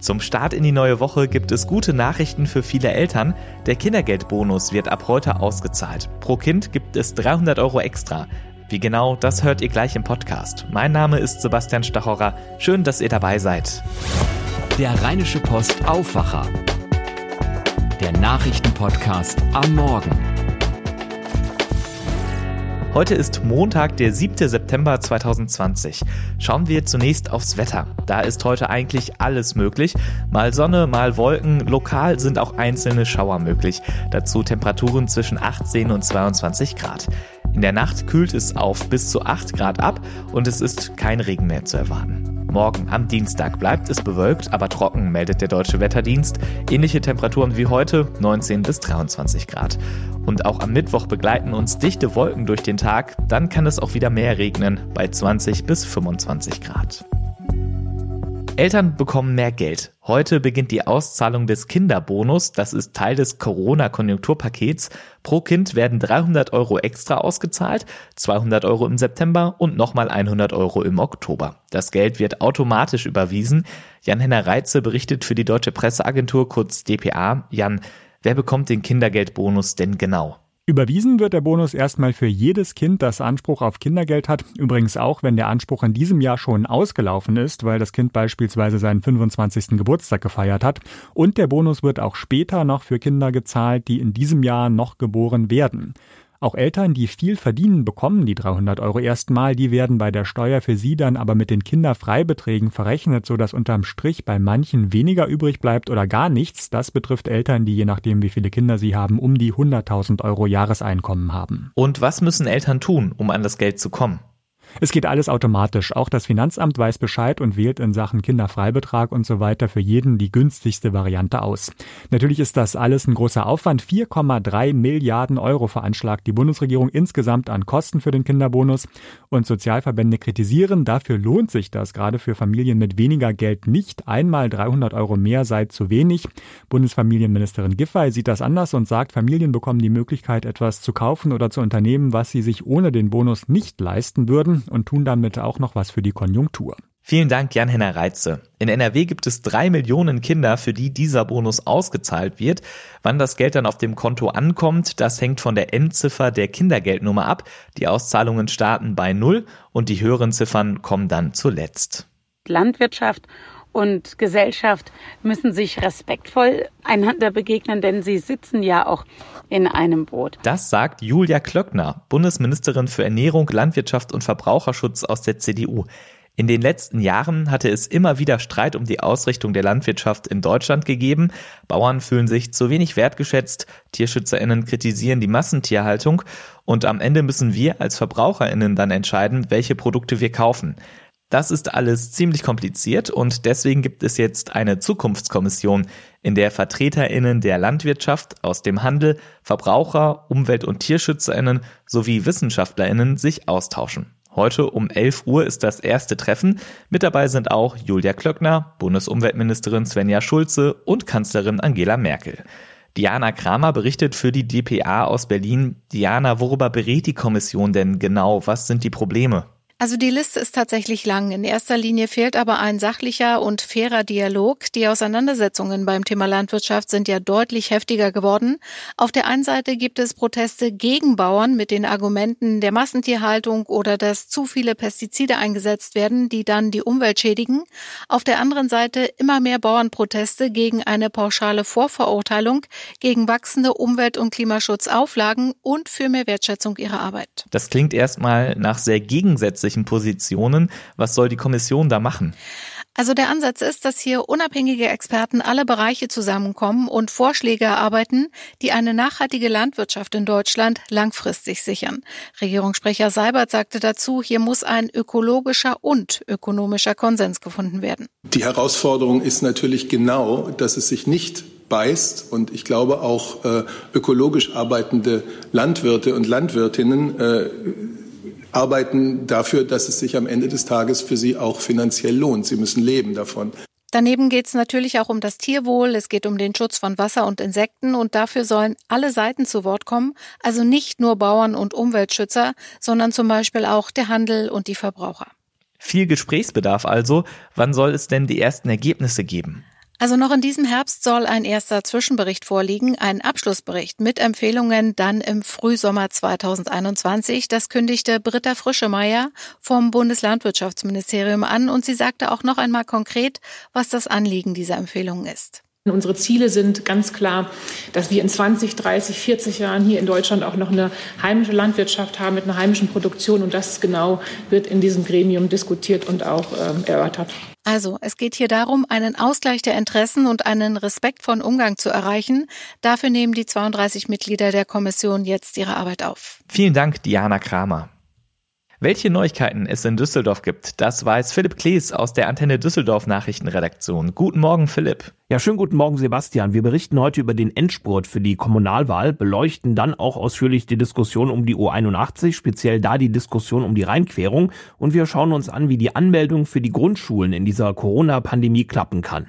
Zum Start in die neue Woche gibt es gute Nachrichten für viele Eltern. Der Kindergeldbonus wird ab heute ausgezahlt. Pro Kind gibt es 300 Euro extra. Wie genau, das hört ihr gleich im Podcast. Mein Name ist Sebastian Stachorer. Schön, dass ihr dabei seid. Der Rheinische Post Aufwacher. Der Nachrichtenpodcast am Morgen. Heute ist Montag, der 7. September 2020. Schauen wir zunächst aufs Wetter. Da ist heute eigentlich alles möglich. Mal Sonne, mal Wolken. Lokal sind auch einzelne Schauer möglich. Dazu Temperaturen zwischen 18 und 22 Grad. In der Nacht kühlt es auf bis zu 8 Grad ab und es ist kein Regen mehr zu erwarten. Morgen am Dienstag bleibt es bewölkt, aber trocken, meldet der Deutsche Wetterdienst. Ähnliche Temperaturen wie heute, 19 bis 23 Grad. Und auch am Mittwoch begleiten uns dichte Wolken durch den Tag, dann kann es auch wieder mehr regnen, bei 20 bis 25 Grad. Eltern bekommen mehr Geld. Heute beginnt die Auszahlung des Kinderbonus. Das ist Teil des Corona-Konjunkturpakets. Pro Kind werden 300 Euro extra ausgezahlt, 200 Euro im September und nochmal 100 Euro im Oktober. Das Geld wird automatisch überwiesen. Jan-Henner Reitze berichtet für die Deutsche Presseagentur kurz DPA. Jan, wer bekommt den Kindergeldbonus denn genau? Überwiesen wird der Bonus erstmal für jedes Kind, das Anspruch auf Kindergeld hat. Übrigens auch, wenn der Anspruch in diesem Jahr schon ausgelaufen ist, weil das Kind beispielsweise seinen 25. Geburtstag gefeiert hat. Und der Bonus wird auch später noch für Kinder gezahlt, die in diesem Jahr noch geboren werden. Auch Eltern, die viel verdienen, bekommen die 300 Euro erstmal. Die werden bei der Steuer für sie dann aber mit den Kinderfreibeträgen verrechnet, sodass unterm Strich bei manchen weniger übrig bleibt oder gar nichts. Das betrifft Eltern, die je nachdem, wie viele Kinder sie haben, um die 100.000 Euro Jahreseinkommen haben. Und was müssen Eltern tun, um an das Geld zu kommen? Es geht alles automatisch. Auch das Finanzamt weiß Bescheid und wählt in Sachen Kinderfreibetrag und so weiter für jeden die günstigste Variante aus. Natürlich ist das alles ein großer Aufwand. 4,3 Milliarden Euro veranschlagt die Bundesregierung insgesamt an Kosten für den Kinderbonus. Und Sozialverbände kritisieren, dafür lohnt sich das gerade für Familien mit weniger Geld nicht. Einmal 300 Euro mehr sei zu wenig. Bundesfamilienministerin Giffey sieht das anders und sagt, Familien bekommen die Möglichkeit, etwas zu kaufen oder zu unternehmen, was sie sich ohne den Bonus nicht leisten würden und tun damit auch noch was für die Konjunktur. Vielen Dank, Jan-Henner Reitze. In NRW gibt es drei Millionen Kinder, für die dieser Bonus ausgezahlt wird. Wann das Geld dann auf dem Konto ankommt, das hängt von der Endziffer der Kindergeldnummer ab. Die Auszahlungen starten bei Null und die höheren Ziffern kommen dann zuletzt. Landwirtschaft und Gesellschaft müssen sich respektvoll einander begegnen, denn sie sitzen ja auch in einem Boot. Das sagt Julia Klöckner, Bundesministerin für Ernährung, Landwirtschaft und Verbraucherschutz aus der CDU. In den letzten Jahren hatte es immer wieder Streit um die Ausrichtung der Landwirtschaft in Deutschland gegeben. Bauern fühlen sich zu wenig wertgeschätzt, Tierschützerinnen kritisieren die Massentierhaltung und am Ende müssen wir als Verbraucherinnen dann entscheiden, welche Produkte wir kaufen. Das ist alles ziemlich kompliziert und deswegen gibt es jetzt eine Zukunftskommission, in der Vertreterinnen der Landwirtschaft, aus dem Handel, Verbraucher, Umwelt- und Tierschützerinnen sowie Wissenschaftlerinnen sich austauschen. Heute um 11 Uhr ist das erste Treffen. Mit dabei sind auch Julia Klöckner, Bundesumweltministerin Svenja Schulze und Kanzlerin Angela Merkel. Diana Kramer berichtet für die DPA aus Berlin. Diana, worüber berät die Kommission denn genau? Was sind die Probleme? Also die Liste ist tatsächlich lang. In erster Linie fehlt aber ein sachlicher und fairer Dialog. Die Auseinandersetzungen beim Thema Landwirtschaft sind ja deutlich heftiger geworden. Auf der einen Seite gibt es Proteste gegen Bauern mit den Argumenten der Massentierhaltung oder dass zu viele Pestizide eingesetzt werden, die dann die Umwelt schädigen. Auf der anderen Seite immer mehr Bauernproteste gegen eine pauschale Vorverurteilung, gegen wachsende Umwelt- und Klimaschutzauflagen und für mehr Wertschätzung ihrer Arbeit. Das klingt erstmal nach sehr gegensätzlichen gegensätzlichen Positionen. Was soll die Kommission da machen? Also der Ansatz ist, dass hier unabhängige Experten alle Bereiche zusammenkommen und Vorschläge erarbeiten, die eine nachhaltige Landwirtschaft in Deutschland langfristig sichern. Regierungssprecher Seibert sagte dazu, hier muss ein ökologischer und ökonomischer Konsens gefunden werden. Die Herausforderung ist natürlich genau, dass es sich nicht beißt und ich glaube auch äh, ökologisch arbeitende Landwirte und Landwirtinnen äh, arbeiten dafür, dass es sich am Ende des Tages für sie auch finanziell lohnt. Sie müssen leben davon. Daneben geht es natürlich auch um das Tierwohl, es geht um den Schutz von Wasser und Insekten und dafür sollen alle Seiten zu Wort kommen, also nicht nur Bauern und Umweltschützer, sondern zum Beispiel auch der Handel und die Verbraucher. Viel Gesprächsbedarf also. Wann soll es denn die ersten Ergebnisse geben? Also noch in diesem Herbst soll ein erster Zwischenbericht vorliegen, ein Abschlussbericht mit Empfehlungen dann im Frühsommer 2021. Das kündigte Britta Frischemeier vom Bundeslandwirtschaftsministerium an und sie sagte auch noch einmal konkret, was das Anliegen dieser Empfehlungen ist. Unsere Ziele sind ganz klar, dass wir in 20, 30, 40 Jahren hier in Deutschland auch noch eine heimische Landwirtschaft haben mit einer heimischen Produktion. Und das genau wird in diesem Gremium diskutiert und auch ähm, erörtert. Also, es geht hier darum, einen Ausgleich der Interessen und einen respektvollen Umgang zu erreichen. Dafür nehmen die 32 Mitglieder der Kommission jetzt ihre Arbeit auf. Vielen Dank, Diana Kramer. Welche Neuigkeiten es in Düsseldorf gibt, das weiß Philipp Klees aus der Antenne Düsseldorf Nachrichtenredaktion. Guten Morgen, Philipp. Ja, schönen guten Morgen, Sebastian. Wir berichten heute über den Endspurt für die Kommunalwahl, beleuchten dann auch ausführlich die Diskussion um die U81, speziell da die Diskussion um die Rheinquerung und wir schauen uns an, wie die Anmeldung für die Grundschulen in dieser Corona-Pandemie klappen kann.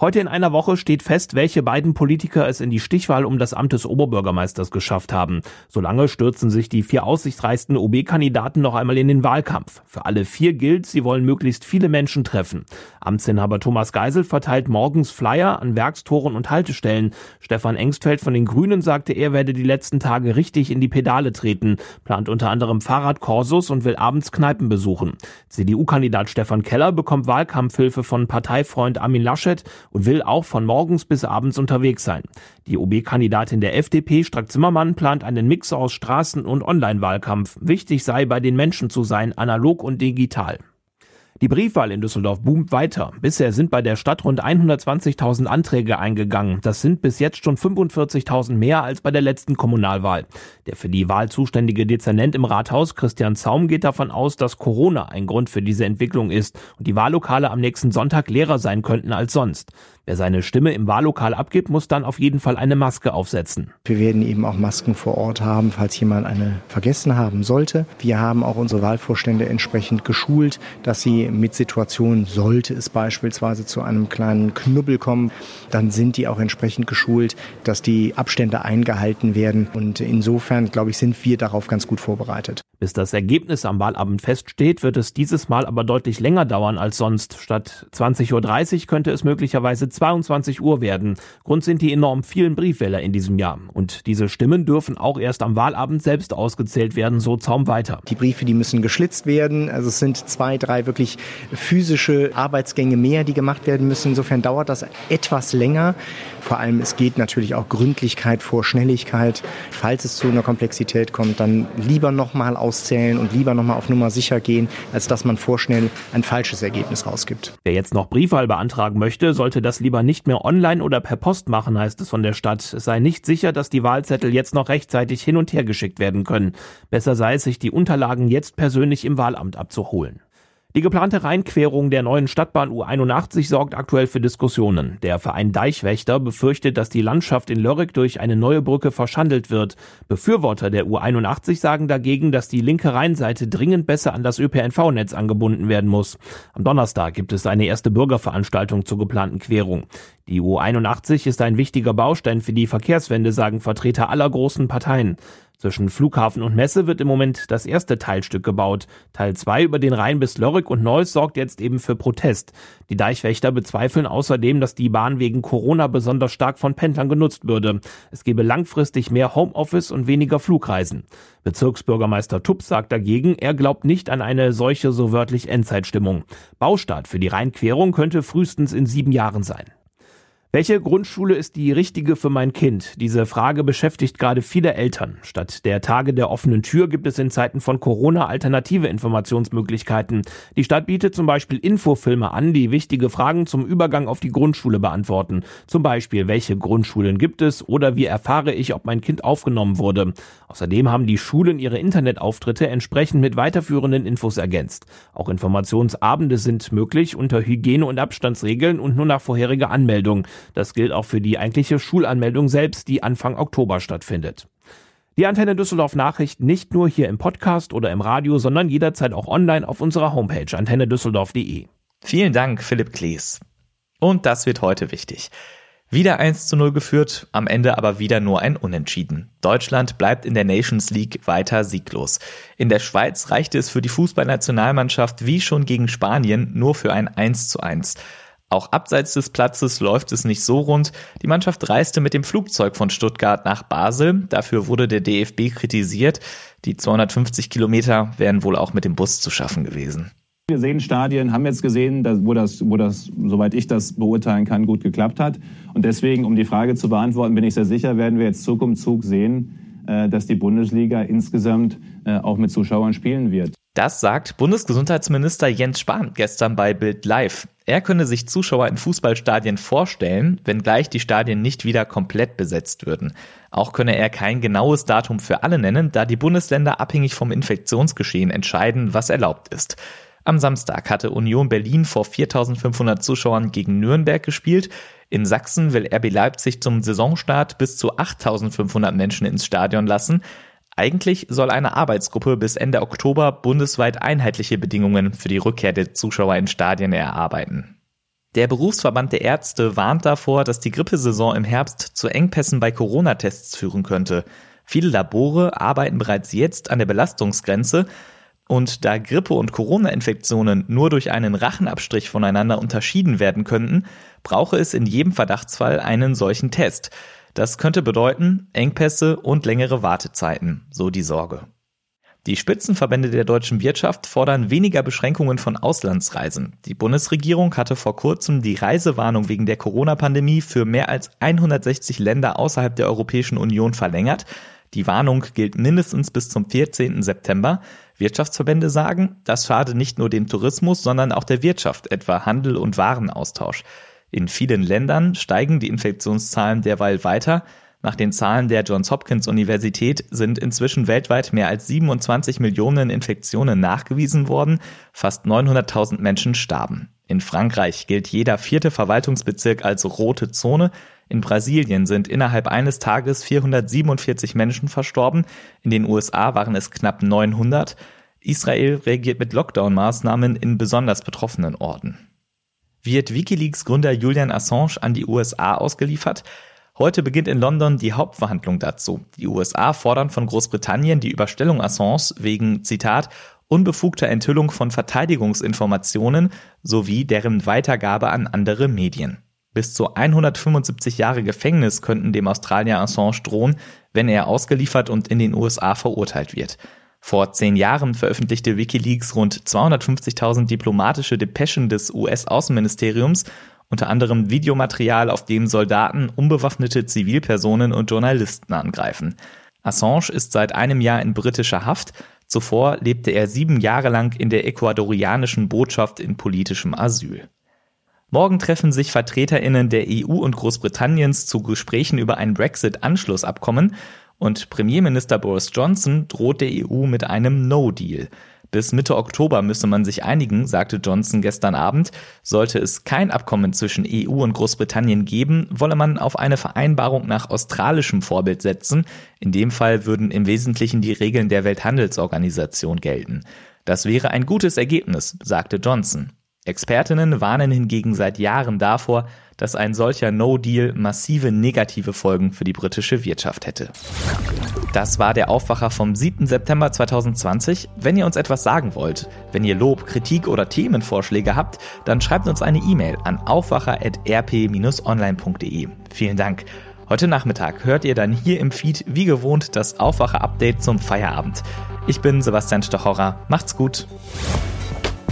Heute in einer Woche steht fest, welche beiden Politiker es in die Stichwahl um das Amt des Oberbürgermeisters geschafft haben. Solange stürzen sich die vier aussichtsreichsten OB-Kandidaten noch einmal in den Wahlkampf. Für alle vier gilt, sie wollen möglichst viele Menschen treffen. Amtsinhaber Thomas Geisel verteilt morgens Flyer an Werkstoren und Haltestellen. Stefan Engstfeld von den Grünen sagte, er werde die letzten Tage richtig in die Pedale treten, plant unter anderem Fahrradkorsus und will abends Kneipen besuchen. CDU-Kandidat Stefan Keller bekommt Wahlkampfhilfe von Parteifreund Armin Laschet und will auch von morgens bis abends unterwegs sein. Die OB-Kandidatin der FDP, Strack Zimmermann, plant einen Mix aus Straßen- und Online-Wahlkampf. Wichtig sei, bei den Menschen zu sein, analog und digital. Die Briefwahl in Düsseldorf boomt weiter. Bisher sind bei der Stadt rund 120.000 Anträge eingegangen. Das sind bis jetzt schon 45.000 mehr als bei der letzten Kommunalwahl. Der für die Wahl zuständige Dezernent im Rathaus, Christian Zaum, geht davon aus, dass Corona ein Grund für diese Entwicklung ist und die Wahllokale am nächsten Sonntag leerer sein könnten als sonst. Wer seine Stimme im Wahllokal abgibt, muss dann auf jeden Fall eine Maske aufsetzen. Wir werden eben auch Masken vor Ort haben, falls jemand eine vergessen haben sollte. Wir haben auch unsere Wahlvorstände entsprechend geschult, dass sie mit Situationen, sollte es beispielsweise zu einem kleinen Knubbel kommen, dann sind die auch entsprechend geschult, dass die Abstände eingehalten werden. Und insofern, glaube ich, sind wir darauf ganz gut vorbereitet. Bis das Ergebnis am Wahlabend feststeht, wird es dieses Mal aber deutlich länger dauern als sonst. Statt 20.30 Uhr könnte es möglicherweise 22 Uhr werden. Grund sind die enorm vielen Briefwähler in diesem Jahr. Und diese Stimmen dürfen auch erst am Wahlabend selbst ausgezählt werden, so Zaum weiter. Die Briefe, die müssen geschlitzt werden. Also es sind zwei, drei wirklich physische Arbeitsgänge mehr, die gemacht werden müssen. Insofern dauert das etwas länger. Vor allem, es geht natürlich auch Gründlichkeit vor Schnelligkeit. Falls es zu einer Komplexität kommt, dann lieber nochmal auszählen und lieber nochmal auf Nummer sicher gehen, als dass man vorschnell ein falsches Ergebnis rausgibt. Wer jetzt noch Briefwahl beantragen möchte, sollte das lieber nicht mehr online oder per Post machen, heißt es von der Stadt. Es sei nicht sicher, dass die Wahlzettel jetzt noch rechtzeitig hin und her geschickt werden können. Besser sei es, sich die Unterlagen jetzt persönlich im Wahlamt abzuholen. Die geplante Rheinquerung der neuen Stadtbahn U81 sorgt aktuell für Diskussionen. Der Verein Deichwächter befürchtet, dass die Landschaft in Lörrick durch eine neue Brücke verschandelt wird. Befürworter der U81 sagen dagegen, dass die linke Rheinseite dringend besser an das ÖPNV-Netz angebunden werden muss. Am Donnerstag gibt es eine erste Bürgerveranstaltung zur geplanten Querung. Die U81 ist ein wichtiger Baustein für die Verkehrswende, sagen Vertreter aller großen Parteien. Zwischen Flughafen und Messe wird im Moment das erste Teilstück gebaut. Teil 2 über den Rhein bis Lörrick und Neuss sorgt jetzt eben für Protest. Die Deichwächter bezweifeln außerdem, dass die Bahn wegen Corona besonders stark von Pendlern genutzt würde. Es gebe langfristig mehr Homeoffice und weniger Flugreisen. Bezirksbürgermeister Tupp sagt dagegen, er glaubt nicht an eine solche so wörtlich Endzeitstimmung. Baustart für die Rheinquerung könnte frühestens in sieben Jahren sein. Welche Grundschule ist die richtige für mein Kind? Diese Frage beschäftigt gerade viele Eltern. Statt der Tage der offenen Tür gibt es in Zeiten von Corona alternative Informationsmöglichkeiten. Die Stadt bietet zum Beispiel Infofilme an, die wichtige Fragen zum Übergang auf die Grundschule beantworten. Zum Beispiel, welche Grundschulen gibt es oder wie erfahre ich, ob mein Kind aufgenommen wurde. Außerdem haben die Schulen ihre Internetauftritte entsprechend mit weiterführenden Infos ergänzt. Auch Informationsabende sind möglich unter Hygiene- und Abstandsregeln und nur nach vorheriger Anmeldung. Das gilt auch für die eigentliche Schulanmeldung selbst, die Anfang Oktober stattfindet. Die Antenne Düsseldorf Nachrichten nicht nur hier im Podcast oder im Radio, sondern jederzeit auch online auf unserer Homepage antennedüsseldorf.de. Vielen Dank, Philipp Klees. Und das wird heute wichtig. Wieder 1 zu 0 geführt, am Ende aber wieder nur ein Unentschieden. Deutschland bleibt in der Nations League weiter sieglos. In der Schweiz reichte es für die Fußballnationalmannschaft wie schon gegen Spanien nur für ein 1 zu 1. Auch abseits des Platzes läuft es nicht so rund. Die Mannschaft reiste mit dem Flugzeug von Stuttgart nach Basel. Dafür wurde der DFB kritisiert. Die 250 Kilometer wären wohl auch mit dem Bus zu schaffen gewesen. Wir sehen Stadien, haben jetzt gesehen, wo das, wo das, soweit ich das beurteilen kann, gut geklappt hat. Und deswegen, um die Frage zu beantworten, bin ich sehr sicher, werden wir jetzt Zug um Zug sehen, äh, dass die Bundesliga insgesamt äh, auch mit Zuschauern spielen wird. Das sagt Bundesgesundheitsminister Jens Spahn gestern bei Bild Live. Er könne sich Zuschauer in Fußballstadien vorstellen, wenngleich die Stadien nicht wieder komplett besetzt würden. Auch könne er kein genaues Datum für alle nennen, da die Bundesländer abhängig vom Infektionsgeschehen entscheiden, was erlaubt ist. Am Samstag hatte Union Berlin vor 4500 Zuschauern gegen Nürnberg gespielt. In Sachsen will RB Leipzig zum Saisonstart bis zu 8500 Menschen ins Stadion lassen. Eigentlich soll eine Arbeitsgruppe bis Ende Oktober bundesweit einheitliche Bedingungen für die Rückkehr der Zuschauer in Stadien erarbeiten. Der Berufsverband der Ärzte warnt davor, dass die Grippesaison im Herbst zu Engpässen bei Corona-Tests führen könnte. Viele Labore arbeiten bereits jetzt an der Belastungsgrenze und da Grippe und Corona-Infektionen nur durch einen Rachenabstrich voneinander unterschieden werden könnten, brauche es in jedem Verdachtsfall einen solchen Test. Das könnte bedeuten Engpässe und längere Wartezeiten, so die Sorge. Die Spitzenverbände der deutschen Wirtschaft fordern weniger Beschränkungen von Auslandsreisen. Die Bundesregierung hatte vor kurzem die Reisewarnung wegen der Corona-Pandemie für mehr als 160 Länder außerhalb der Europäischen Union verlängert. Die Warnung gilt mindestens bis zum 14. September. Wirtschaftsverbände sagen, das schade nicht nur dem Tourismus, sondern auch der Wirtschaft, etwa Handel und Warenaustausch. In vielen Ländern steigen die Infektionszahlen derweil weiter. Nach den Zahlen der Johns Hopkins Universität sind inzwischen weltweit mehr als 27 Millionen Infektionen nachgewiesen worden, fast 900.000 Menschen starben. In Frankreich gilt jeder vierte Verwaltungsbezirk als rote Zone. In Brasilien sind innerhalb eines Tages 447 Menschen verstorben. In den USA waren es knapp 900. Israel reagiert mit Lockdown-Maßnahmen in besonders betroffenen Orten wird Wikileaks-Gründer Julian Assange an die USA ausgeliefert. Heute beginnt in London die Hauptverhandlung dazu. Die USA fordern von Großbritannien die Überstellung Assange wegen, Zitat, unbefugter Enthüllung von Verteidigungsinformationen sowie deren Weitergabe an andere Medien. Bis zu 175 Jahre Gefängnis könnten dem Australier Assange drohen, wenn er ausgeliefert und in den USA verurteilt wird. Vor zehn Jahren veröffentlichte Wikileaks rund 250.000 diplomatische Depeschen des US-Außenministeriums, unter anderem Videomaterial, auf dem Soldaten unbewaffnete Zivilpersonen und Journalisten angreifen. Assange ist seit einem Jahr in britischer Haft. Zuvor lebte er sieben Jahre lang in der ecuadorianischen Botschaft in politischem Asyl. Morgen treffen sich VertreterInnen der EU und Großbritanniens zu Gesprächen über ein Brexit-Anschlussabkommen und Premierminister Boris Johnson droht der EU mit einem No-Deal. Bis Mitte Oktober müsse man sich einigen, sagte Johnson gestern Abend. Sollte es kein Abkommen zwischen EU und Großbritannien geben, wolle man auf eine Vereinbarung nach australischem Vorbild setzen. In dem Fall würden im Wesentlichen die Regeln der Welthandelsorganisation gelten. Das wäre ein gutes Ergebnis, sagte Johnson. Expertinnen warnen hingegen seit Jahren davor, dass ein solcher No-Deal massive negative Folgen für die britische Wirtschaft hätte. Das war der Aufwacher vom 7. September 2020. Wenn ihr uns etwas sagen wollt, wenn ihr Lob, Kritik oder Themenvorschläge habt, dann schreibt uns eine E-Mail an aufwacher.rp-online.de. Vielen Dank. Heute Nachmittag hört ihr dann hier im Feed wie gewohnt das Aufwacher-Update zum Feierabend. Ich bin Sebastian Stochorer. Macht's gut.